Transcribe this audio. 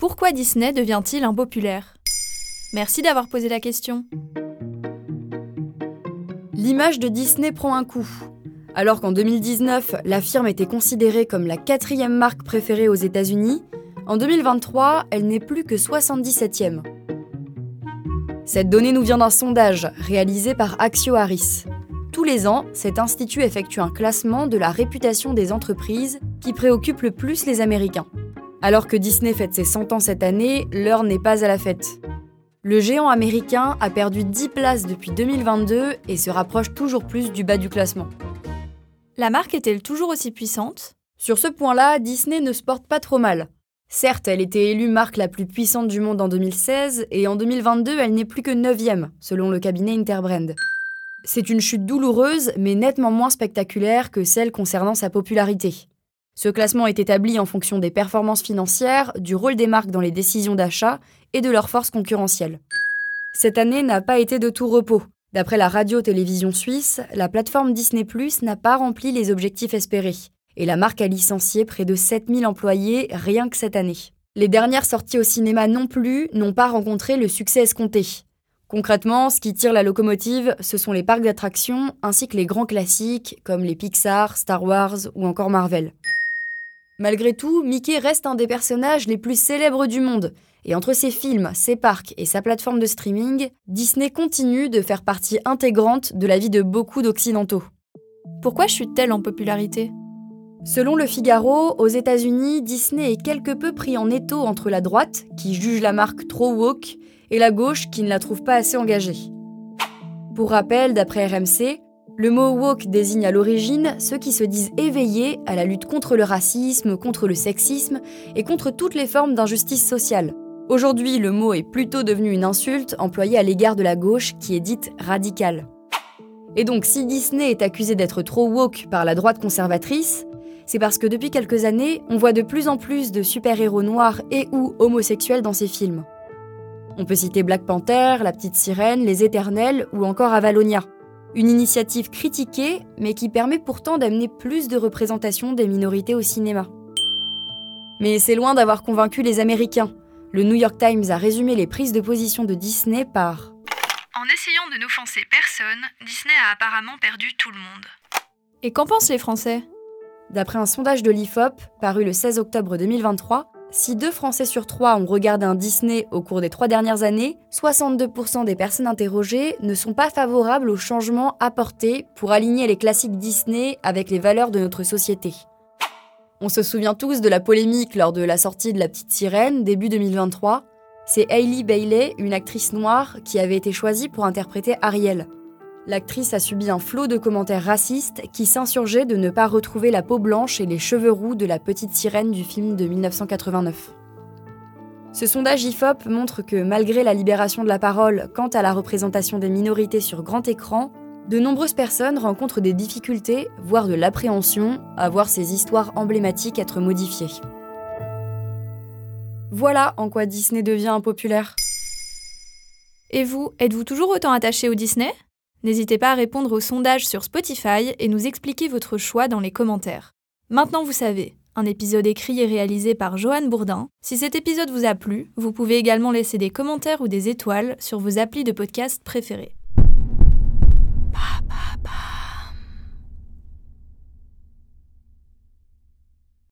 Pourquoi Disney devient-il impopulaire? Merci d'avoir posé la question. L'image de Disney prend un coup. Alors qu'en 2019, la firme était considérée comme la quatrième marque préférée aux États-Unis, en 2023, elle n'est plus que 77e. Cette donnée nous vient d'un sondage réalisé par Axio Harris. Tous les ans, cet institut effectue un classement de la réputation des entreprises qui préoccupent le plus les Américains. Alors que Disney fête ses 100 ans cette année, l'heure n'est pas à la fête. Le géant américain a perdu 10 places depuis 2022 et se rapproche toujours plus du bas du classement. La marque est-elle toujours aussi puissante? Sur ce point-là, Disney ne se porte pas trop mal. Certes, elle était élue marque la plus puissante du monde en 2016 et en 2022, elle n'est plus que 9e, selon le cabinet Interbrand. C'est une chute douloureuse, mais nettement moins spectaculaire que celle concernant sa popularité. Ce classement est établi en fonction des performances financières, du rôle des marques dans les décisions d'achat et de leur force concurrentielle. Cette année n'a pas été de tout repos. D'après la radio-télévision suisse, la plateforme Disney ⁇ n'a pas rempli les objectifs espérés et la marque a licencié près de 7000 employés rien que cette année. Les dernières sorties au cinéma non plus n'ont pas rencontré le succès escompté. Concrètement, ce qui tire la locomotive, ce sont les parcs d'attractions ainsi que les grands classiques comme les Pixar, Star Wars ou encore Marvel. Malgré tout, Mickey reste un des personnages les plus célèbres du monde, et entre ses films, ses parcs et sa plateforme de streaming, Disney continue de faire partie intégrante de la vie de beaucoup d'Occidentaux. Pourquoi chute-t-elle en popularité? Selon le Figaro, aux États-Unis, Disney est quelque peu pris en étau entre la droite, qui juge la marque trop woke, et la gauche, qui ne la trouve pas assez engagée. Pour rappel, d'après RMC, le mot woke désigne à l'origine ceux qui se disent éveillés à la lutte contre le racisme, contre le sexisme et contre toutes les formes d'injustice sociale. Aujourd'hui, le mot est plutôt devenu une insulte employée à l'égard de la gauche qui est dite radicale. Et donc si Disney est accusé d'être trop woke par la droite conservatrice, c'est parce que depuis quelques années, on voit de plus en plus de super-héros noirs et ou homosexuels dans ses films. On peut citer Black Panther, La Petite Sirène, Les Éternels ou encore Avalonia. Une initiative critiquée, mais qui permet pourtant d'amener plus de représentation des minorités au cinéma. Mais c'est loin d'avoir convaincu les Américains. Le New York Times a résumé les prises de position de Disney par En essayant de n'offenser personne, Disney a apparemment perdu tout le monde. Et qu'en pensent les Français? D'après un sondage de l'IFOP, paru le 16 octobre 2023, si deux Français sur trois ont regardé un Disney au cours des trois dernières années, 62% des personnes interrogées ne sont pas favorables aux changements apportés pour aligner les classiques Disney avec les valeurs de notre société. On se souvient tous de la polémique lors de la sortie de La Petite Sirène, début 2023. C'est Hailey Bailey, une actrice noire, qui avait été choisie pour interpréter Ariel. L'actrice a subi un flot de commentaires racistes qui s'insurgeaient de ne pas retrouver la peau blanche et les cheveux roux de la petite sirène du film de 1989. Ce sondage IFOP montre que malgré la libération de la parole quant à la représentation des minorités sur grand écran, de nombreuses personnes rencontrent des difficultés, voire de l'appréhension, à voir ces histoires emblématiques être modifiées. Voilà en quoi Disney devient impopulaire. Et vous, êtes-vous toujours autant attaché au Disney? N'hésitez pas à répondre au sondage sur Spotify et nous expliquer votre choix dans les commentaires. Maintenant vous savez, un épisode écrit et réalisé par Johan Bourdin. Si cet épisode vous a plu, vous pouvez également laisser des commentaires ou des étoiles sur vos applis de podcast préférés.